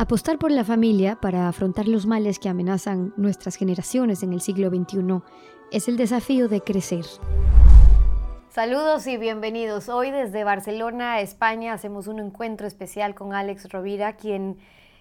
Apostar por la familia para afrontar los males que amenazan nuestras generaciones en el siglo XXI es el desafío de crecer. Saludos y bienvenidos. Hoy desde Barcelona, España, hacemos un encuentro especial con Alex Rovira, quien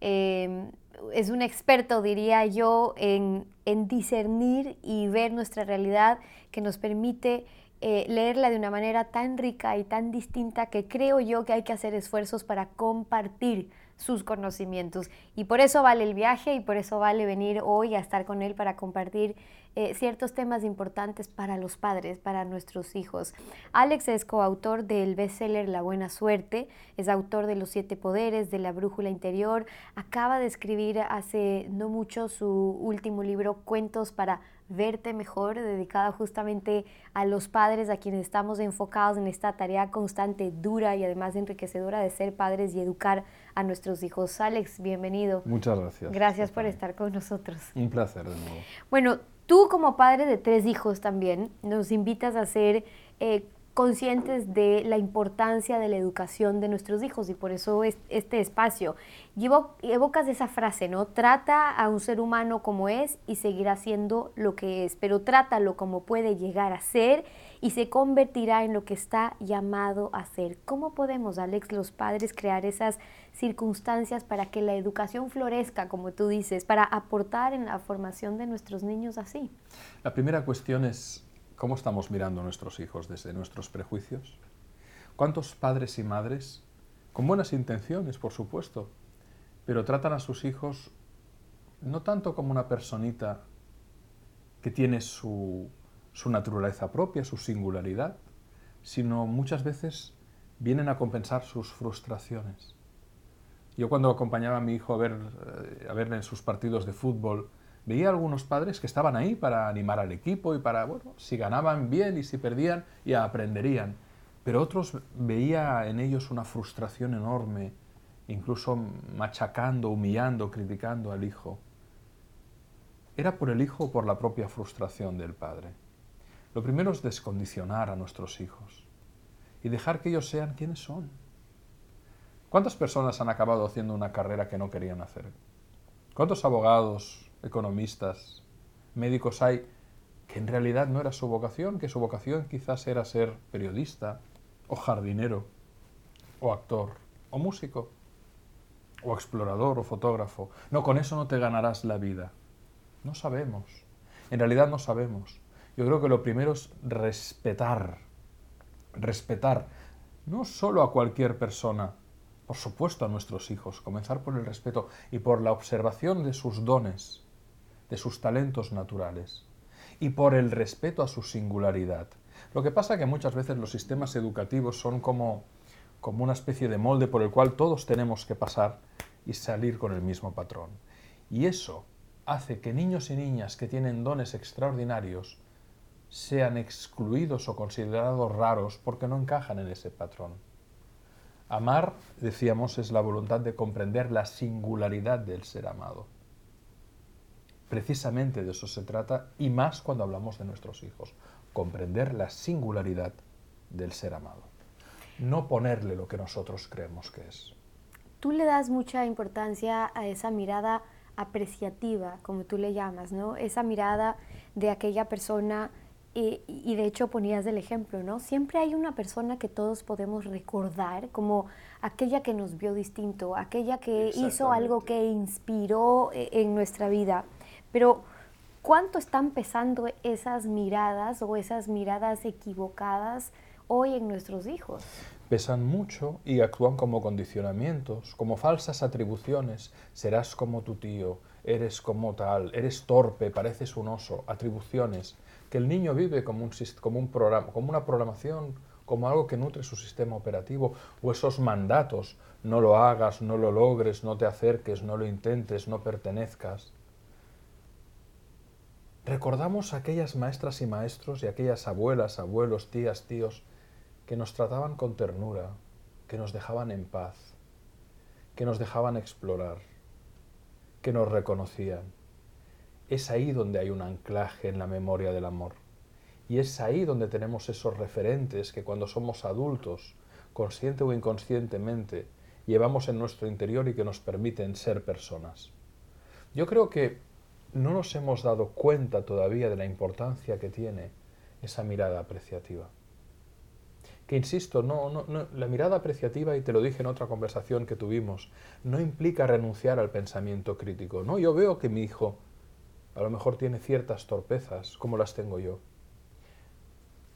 eh, es un experto, diría yo, en, discernir y ver nuestra realidad que nos permite eh, leerla de una manera tan rica y tan distinta que creo yo que hay que hacer esfuerzos para compartir sus conocimientos. Y por eso vale el viaje y por eso vale venir hoy a estar con él para compartir eh, ciertos temas importantes para los padres, para nuestros hijos. Alex es coautor del bestseller La Buena Suerte, es autor de Los Siete Poderes, de La Brújula Interior, acaba de escribir hace no mucho su último libro, Cuentos para Verte Mejor, dedicado justamente a los padres a quienes estamos enfocados en esta tarea constante, dura y además enriquecedora de ser padres y educar a nuestros hijos. Alex, bienvenido. Muchas gracias. Gracias por estar con nosotros. Un placer de nuevo. Bueno, Tú como padre de tres hijos también nos invitas a ser eh, conscientes de la importancia de la educación de nuestros hijos y por eso es este espacio. Y evocas esa frase, ¿no? Trata a un ser humano como es y seguirá siendo lo que es, pero trátalo como puede llegar a ser y se convertirá en lo que está llamado a ser. ¿Cómo podemos, Alex, los padres, crear esas circunstancias para que la educación florezca, como tú dices, para aportar en la formación de nuestros niños así? La primera cuestión es cómo estamos mirando a nuestros hijos desde nuestros prejuicios. ¿Cuántos padres y madres, con buenas intenciones, por supuesto, pero tratan a sus hijos no tanto como una personita que tiene su su naturaleza propia, su singularidad, sino muchas veces vienen a compensar sus frustraciones. Yo cuando acompañaba a mi hijo a ver, eh, a ver en sus partidos de fútbol, veía algunos padres que estaban ahí para animar al equipo y para, bueno, si ganaban bien y si perdían, ya aprenderían. Pero otros veía en ellos una frustración enorme, incluso machacando, humillando, criticando al hijo. ¿Era por el hijo o por la propia frustración del padre? Lo primero es descondicionar a nuestros hijos y dejar que ellos sean quienes son. ¿Cuántas personas han acabado haciendo una carrera que no querían hacer? ¿Cuántos abogados, economistas, médicos hay que en realidad no era su vocación, que su vocación quizás era ser periodista, o jardinero, o actor, o músico, o explorador, o fotógrafo? No, con eso no te ganarás la vida. No sabemos. En realidad no sabemos. Yo creo que lo primero es respetar, respetar no solo a cualquier persona, por supuesto a nuestros hijos, comenzar por el respeto y por la observación de sus dones, de sus talentos naturales y por el respeto a su singularidad. Lo que pasa es que muchas veces los sistemas educativos son como, como una especie de molde por el cual todos tenemos que pasar y salir con el mismo patrón. Y eso hace que niños y niñas que tienen dones extraordinarios sean excluidos o considerados raros porque no encajan en ese patrón. Amar, decíamos, es la voluntad de comprender la singularidad del ser amado. Precisamente de eso se trata y más cuando hablamos de nuestros hijos, comprender la singularidad del ser amado, no ponerle lo que nosotros creemos que es. Tú le das mucha importancia a esa mirada apreciativa, como tú le llamas, ¿no? Esa mirada de aquella persona y, de hecho ponías el ejemplo, ¿no? Siempre hay una persona que todos podemos recordar como aquella que nos vio distinto, aquella que hizo algo que inspiró eh, en nuestra vida. Pero, ¿cuánto están pesando esas miradas o esas miradas equivocadas hoy en nuestros hijos? Pesan mucho y actúan como condicionamientos, como falsas atribuciones. Serás como tu tío, eres como tal, eres torpe, pareces un oso, atribuciones que el niño vive como, un, como, un programa, como una programación, como algo que nutre su sistema operativo, o esos mandatos, no lo hagas, no lo logres, no te acerques, no lo intentes, no pertenezcas. Recordamos a aquellas maestras y maestros y aquellas abuelas, abuelos, tías, tíos, que nos trataban con ternura, que nos dejaban en paz, que nos dejaban explorar, que nos reconocían es ahí donde hay un anclaje en la memoria del amor. Y es ahí donde tenemos esos referentes que cuando somos adultos, consciente o inconscientemente, llevamos en nuestro interior y que nos permiten ser personas. Yo creo que no nos hemos dado cuenta todavía de la importancia que tiene esa mirada apreciativa. Que insisto, no, la mirada apreciativa, y te lo dije en otra conversación que tuvimos, no implica renunciar al pensamiento crítico. No, yo veo que mi hijo a lo mejor tiene ciertas torpezas, como las tengo yo,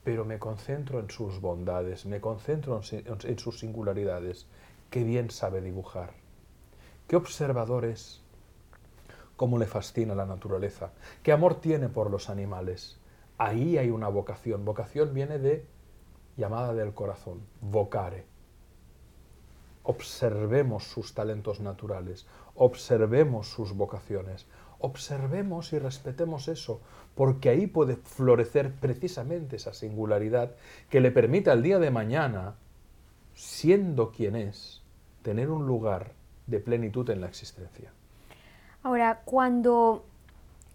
pero me concentro en sus bondades, me concentro en sus singularidades. Qué bien sabe dibujar. Qué observador es. Cómo le fascina la naturaleza. Qué amor tiene por los animales. Ahí hay una vocación. Vocación viene de llamada del corazón, vocare. Observemos sus talentos naturales, observemos sus vocaciones, observemos y respetemos eso, porque ahí puede florecer precisamente esa singularidad que le permite al día de mañana, siendo quien es, tener un lugar de plenitud en la existencia. Ahora, cuando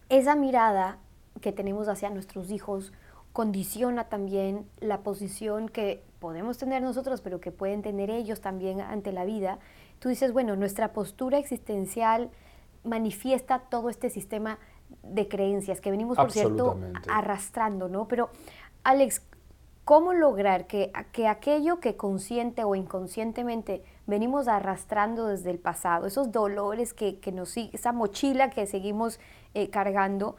esa mirada que tenemos hacia nuestros hijos condiciona también la posición que podemos tener nosotros, pero que pueden tener ellos también ante la vida, tú dices, bueno, nuestra postura existencial manifiesta todo este sistema de creencias que venimos, por cierto, arrastrando, ¿no? Pero, Alex, ¿cómo lograr que, que aquello que consciente o inconscientemente venimos arrastrando desde el pasado, esos dolores que, que nos esa mochila que seguimos eh, cargando,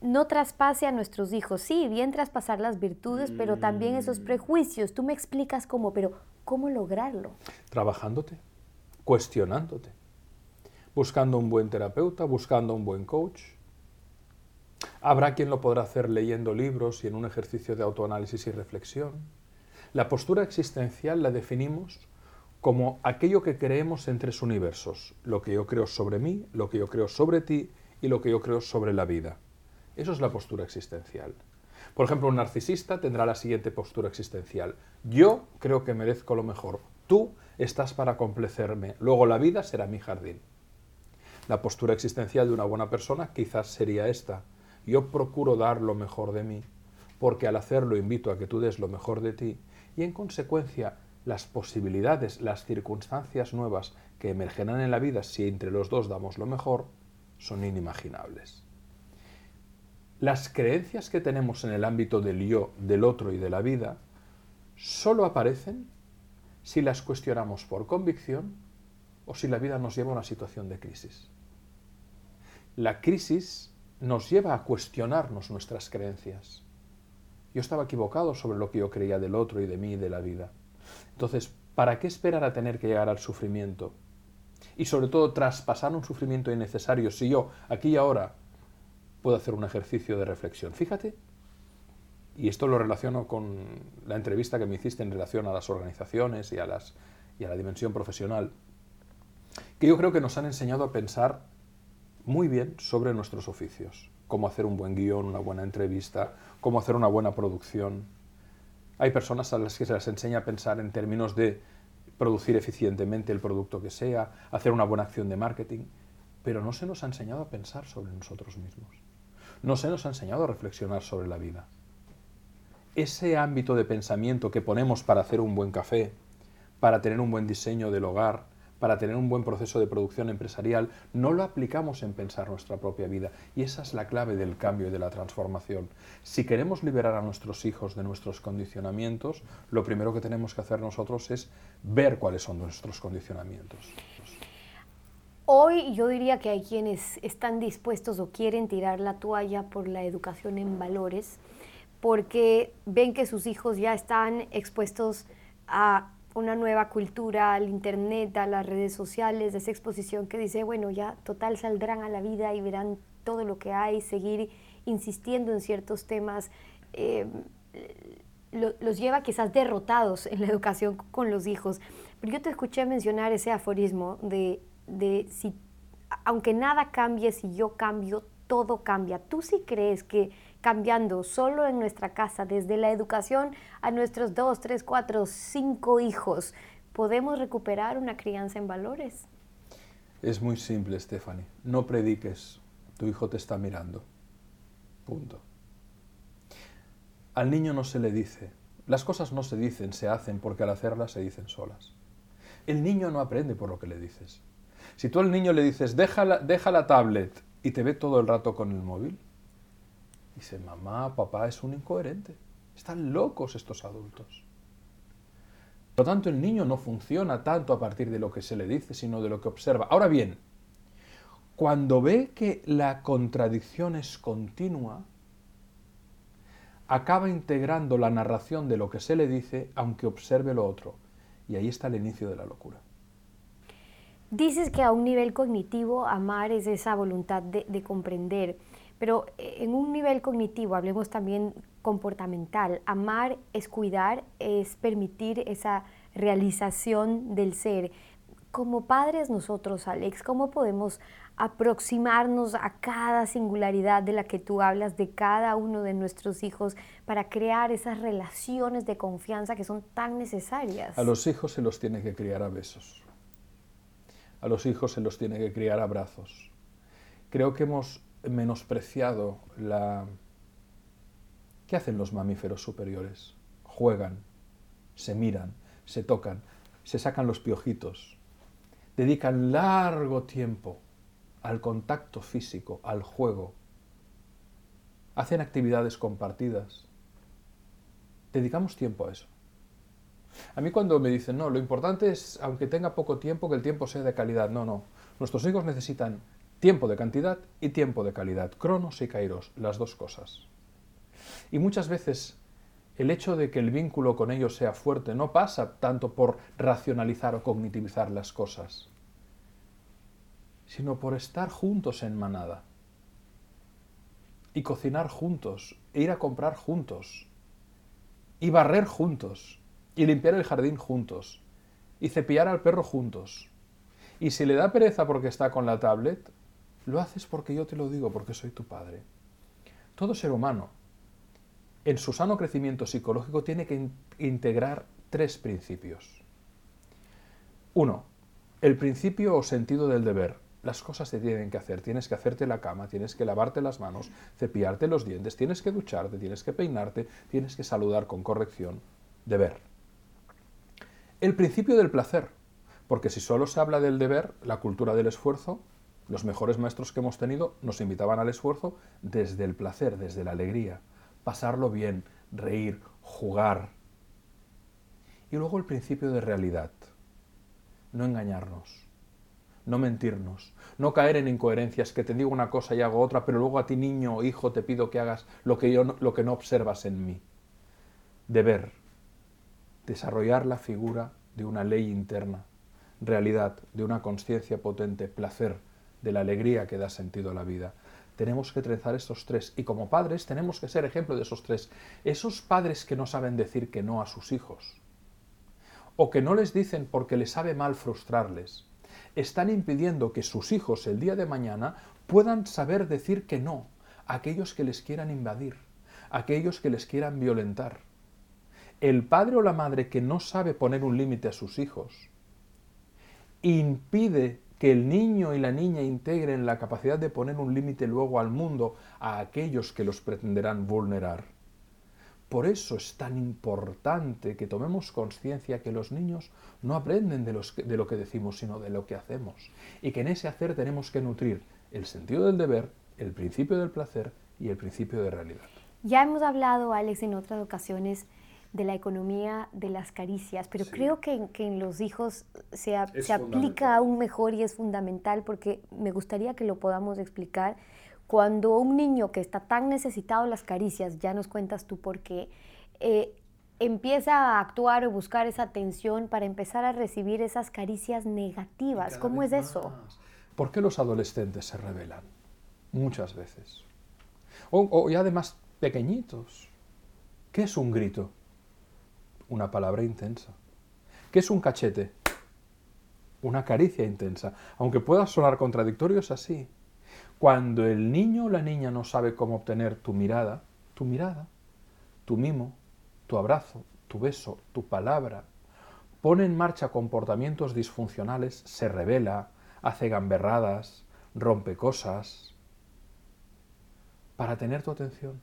no traspase a nuestros hijos? Sí, bien traspasar las virtudes, pero también esos mm. prejuicios. Tú me explicas cómo, pero ¿cómo lograrlo? Trabajándote, cuestionándote buscando un buen terapeuta, buscando un buen coach. Habrá quien lo podrá hacer leyendo libros y en un ejercicio de autoanálisis y reflexión. La postura existencial la definimos como aquello que creemos en tres universos, lo que yo creo sobre mí, lo que yo creo sobre ti y lo que yo creo sobre la vida. Eso es la postura existencial. Por ejemplo, un narcisista tendrá la siguiente postura existencial. Yo creo que merezco lo mejor. Tú estás para complacerme. Luego la vida será mi jardín. La postura existencial de una buena persona quizás sería esta. Yo procuro dar lo mejor de mí, porque al hacerlo invito a que tú des lo mejor de ti, y en consecuencia las posibilidades, las circunstancias nuevas que emergerán en la vida si entre los dos damos lo mejor, son inimaginables. Las creencias que tenemos en el ámbito del yo, del otro y de la vida, solo aparecen si las cuestionamos por convicción o si la vida nos lleva a una situación de crisis la crisis nos lleva a cuestionarnos nuestras creencias. Yo estaba equivocado sobre lo que yo creía del otro y de mí y de la vida. Entonces, ¿para qué esperar a tener que llegar al sufrimiento? Y sobre todo, traspasar un sufrimiento innecesario si yo, aquí y ahora, puedo hacer un ejercicio de reflexión. Fíjate, y esto lo relaciono con la entrevista que me hiciste en relación a las organizaciones y a, las, y a la dimensión profesional, que yo creo que nos han enseñado a pensar muy bien sobre nuestros oficios, cómo hacer un buen guion, una buena entrevista, cómo hacer una buena producción. Hay personas a las que se les enseña a pensar en términos de producir eficientemente el producto que sea, hacer una buena acción de marketing, pero no se nos ha enseñado a pensar sobre nosotros mismos. No se nos ha enseñado a reflexionar sobre la vida. Ese ámbito de pensamiento que ponemos para hacer un buen café, para tener un buen diseño del hogar, para tener un buen proceso de producción empresarial, no lo aplicamos en pensar nuestra propia vida. Y esa es la clave del cambio y de la transformación. Si queremos liberar a nuestros hijos de nuestros condicionamientos, lo primero que tenemos que hacer nosotros es ver cuáles son nuestros condicionamientos. Hoy yo diría que hay quienes están dispuestos o quieren tirar la toalla por la educación en valores porque ven que sus hijos ya están expuestos a una nueva cultura, al Internet, a las redes sociales, esa exposición que dice, bueno, ya total saldrán a la vida y verán todo lo que hay, seguir insistiendo en ciertos temas, eh, los lleva quizás derrotados en la educación con los hijos. Pero yo te escuché mencionar ese aforismo de, de si, aunque nada cambie, si yo cambio, todo cambia. ¿Tú sí crees que cambiando solo en nuestra casa, desde la educación a nuestros dos, tres, cuatro, cinco hijos, podemos recuperar una crianza en valores? Es muy simple, Stephanie. No prediques, tu hijo te está mirando. Punto. Al niño no se le dice. Las cosas no se dicen, se hacen porque al hacerlas se dicen solas. El niño no aprende por lo que le dices. Si tú al niño le dices, deja la, deja la tablet y te ve todo el rato con el móvil, dice, mamá, papá es un incoherente. Están locos estos adultos. Por lo tanto, el niño no funciona tanto a partir de lo que se le dice, sino de lo que observa. Ahora bien, cuando ve que la contradicción es continua, acaba integrando la narración de lo que se le dice, aunque observe lo otro. Y ahí está el inicio de la locura. Dices que a un nivel cognitivo amar es esa voluntad de, de comprender, pero en un nivel cognitivo, hablemos también comportamental, amar es cuidar, es permitir esa realización del ser. Como padres nosotros, Alex, ¿cómo podemos aproximarnos a cada singularidad de la que tú hablas, de cada uno de nuestros hijos, para crear esas relaciones de confianza que son tan necesarias. A los hijos se los tiene que criar a besos. A los hijos se los tiene que criar a abrazos. Creo que hemos menospreciado la... ¿Qué hacen los mamíferos superiores? Juegan, se miran, se tocan, se sacan los piojitos, dedican largo tiempo al contacto físico, al juego. Hacen actividades compartidas. Dedicamos tiempo a eso. A mí cuando me dicen, no, lo importante es, aunque tenga poco tiempo, que el tiempo sea de calidad. No, no. Nuestros hijos necesitan tiempo de cantidad y tiempo de calidad. Cronos y kairos, las dos cosas. Y muchas veces el hecho de que el vínculo con ellos sea fuerte no pasa tanto por racionalizar o cognitivizar las cosas, sino por estar juntos en manada y cocinar juntos, e ir a comprar juntos, y barrer juntos, y limpiar el jardín juntos, y cepillar al perro juntos. Y si le da pereza porque está con la tablet, lo haces porque yo te lo digo, porque soy tu padre. Todo ser humano, en su sano crecimiento psicológico, tiene que integrar tres principios. Uno, el principio o sentido del deber las cosas se tienen que hacer. Tienes que hacerte la cama, tienes que lavarte las manos, cepillarte los dientes, tienes que ducharte, tienes que peinarte, tienes que saludar con corrección. Deber. El principio del placer. Porque si solo se habla del deber, la cultura del esfuerzo, los mejores maestros que hemos tenido nos invitaban al esfuerzo desde el placer, desde la alegría. Pasarlo bien, reír, jugar. Y luego el principio de realidad. No engañarnos no mentirnos, no caer en incoherencias, que te digo una cosa y hago otra, pero luego a ti niño o hijo te pido que hagas lo que, yo no, lo que no observas en mí. Deber, desarrollar la figura de una ley interna, realidad, de una conciencia potente, placer, de la alegría que da sentido a la vida. Tenemos que trenzar estos tres y como padres tenemos que ser ejemplo de esos tres. Esos padres que no saben decir que no a sus hijos o que no les dicen porque les sabe mal frustrarles, están impidiendo que sus hijos el día de mañana puedan saber decir que no a aquellos que les quieran invadir, a aquellos que les quieran violentar. El padre o la madre que no sabe poner un límite a sus hijos impide que el niño y la niña integren la capacidad de poner un límite luego al mundo a aquellos que los pretenderán vulnerar. Por eso es tan importante que tomemos conciencia que los niños no aprenden de, lo que decimos, sino de lo que hacemos. Y que en ese hacer tenemos que nutrir el sentido del deber, el principio del placer y el principio de realidad. Ya hemos hablado, Alex, en otras ocasiones de la economía de las caricias, pero creo que, que, en los hijos se, se aplica aún mejor y es fundamental porque me gustaría que lo podamos explicar cuando un niño que está tan necesitado de las caricias, ya nos cuentas tú por qué, eh, empieza a actuar o buscar esa atención para empezar a recibir esas caricias negativas. ¿Cómo es eso? ¿Por qué los adolescentes se rebelan? Muchas veces. O, y además pequeñitos. ¿Qué es un grito? Una palabra intensa. ¿Qué es un cachete? Una caricia intensa. Aunque pueda sonar contradictorio, es así. Cuando el niño o la niña no sabe cómo obtener tu mirada, tu mirada, tu mimo, tu abrazo, tu beso, tu palabra, pone en marcha comportamientos disfuncionales, se revela, hace gamberradas, rompe cosas, para tener tu atención.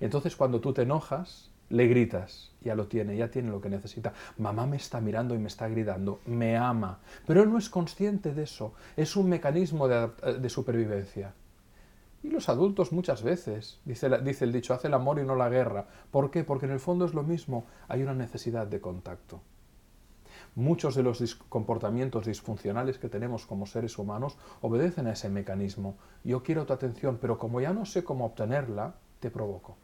Entonces cuando tú te enojas, le gritas, ya lo tiene, ya tiene lo que necesita. Mamá me está mirando y me está gritando, me ama, pero él no es consciente de eso, es un mecanismo de, supervivencia. Y los adultos muchas veces, dice, dice el dicho, hace el amor y no la guerra. ¿Por qué? Porque en el fondo es lo mismo, hay una necesidad de contacto. Muchos de los comportamientos disfuncionales que tenemos como seres humanos obedecen a ese mecanismo. Yo quiero tu atención, pero como ya no sé cómo obtenerla, te provoco.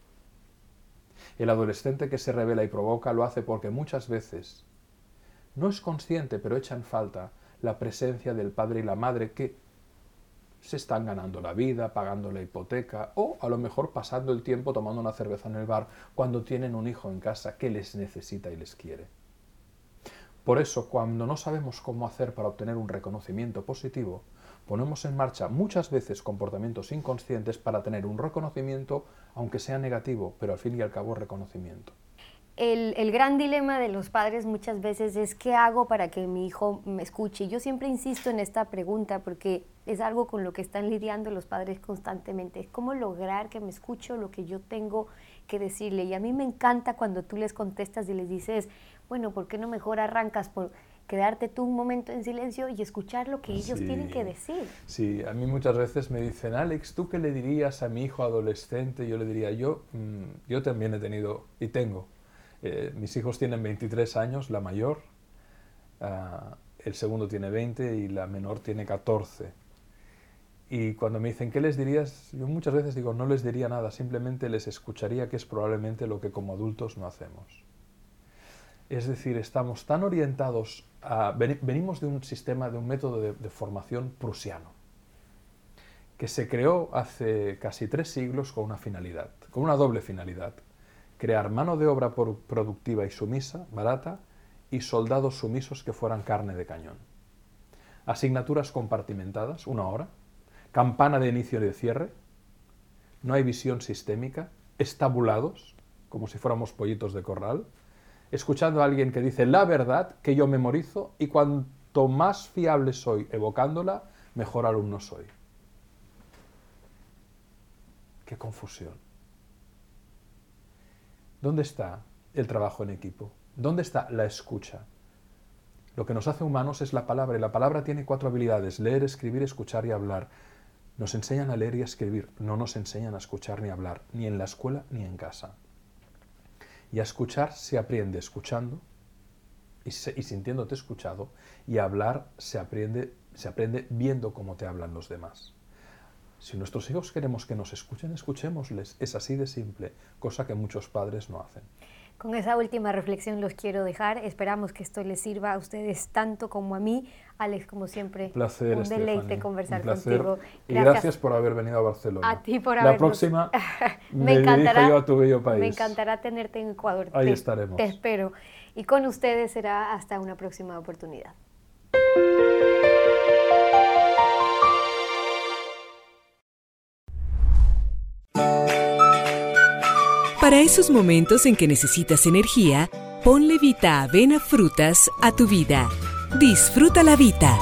El adolescente que se revela y provoca lo hace porque muchas veces no es consciente, pero echa en falta la presencia del padre y la madre que se están ganando la vida, pagando la hipoteca o a lo mejor pasando el tiempo tomando una cerveza en el bar cuando tienen un hijo en casa que les necesita y les quiere. Por eso, cuando no sabemos cómo hacer para obtener un reconocimiento positivo, ponemos en marcha muchas veces comportamientos inconscientes para tener un reconocimiento, aunque sea negativo, pero al fin y al cabo reconocimiento. El, gran dilema de los padres muchas veces es qué hago para que mi hijo me escuche. Yo siempre insisto en esta pregunta porque es algo con lo que están lidiando los padres constantemente. ¿Cómo lograr que me escuche lo que yo tengo que decirle? Y a mí me encanta cuando tú les contestas y les dices, bueno, ¿por qué no mejor arrancas por quedarte tú un momento en silencio y escuchar lo que ellos tienen que decir. Sí, a mí muchas veces me dicen, Alex, ¿tú qué le dirías a mi hijo adolescente? Yo le diría, yo, mm, yo también he tenido y tengo. Eh, mis hijos tienen 23 años, la mayor, ah, el segundo tiene 20 y la menor tiene 14. Y cuando me dicen, ¿qué les dirías? Yo muchas veces digo, no les diría nada, simplemente les escucharía, que es probablemente lo que como adultos no hacemos. Es decir, estamos tan orientados a... Venimos de un sistema, de un método de, formación prusiano, que se creó hace casi tres siglos con una finalidad, con una doble finalidad. Crear mano de obra productiva y sumisa, barata, y soldados sumisos que fueran carne de cañón. Asignaturas compartimentadas, una hora, campana de inicio y de cierre, no hay visión sistémica, estabulados, como si fuéramos pollitos de corral, escuchando a alguien que dice la verdad que yo memorizo y cuanto más fiable soy evocándola, mejor alumno soy. Qué confusión. ¿Dónde está el trabajo en equipo? ¿Dónde está la escucha? Lo que nos hace humanos es la palabra y la palabra tiene cuatro habilidades, leer, escribir, escuchar y hablar. Nos enseñan a leer y a escribir, no nos enseñan a escuchar ni a hablar, ni en la escuela ni en casa. Y a escuchar se aprende escuchando y, sintiéndote escuchado. Y a hablar se aprende, se aprende viendo cómo te hablan los demás. Si nuestros hijos queremos que nos escuchen, escuchémosles. Es así de simple, cosa que muchos padres no hacen. Con esa última reflexión los quiero dejar. Esperamos que esto les sirva a ustedes tanto como a mí. Alex, como siempre, placer, un deleite conversar contigo. Y gracias. por haber venido a Barcelona. A ti por La próxima me, encantará, yo a tu bello país. Me encantará tenerte en Ecuador. Ahí estaremos. Te espero. Y con ustedes será hasta una próxima oportunidad. Para esos momentos en que necesitas energía, ponle Vita Avena Frutas a tu vida. Disfruta la vida.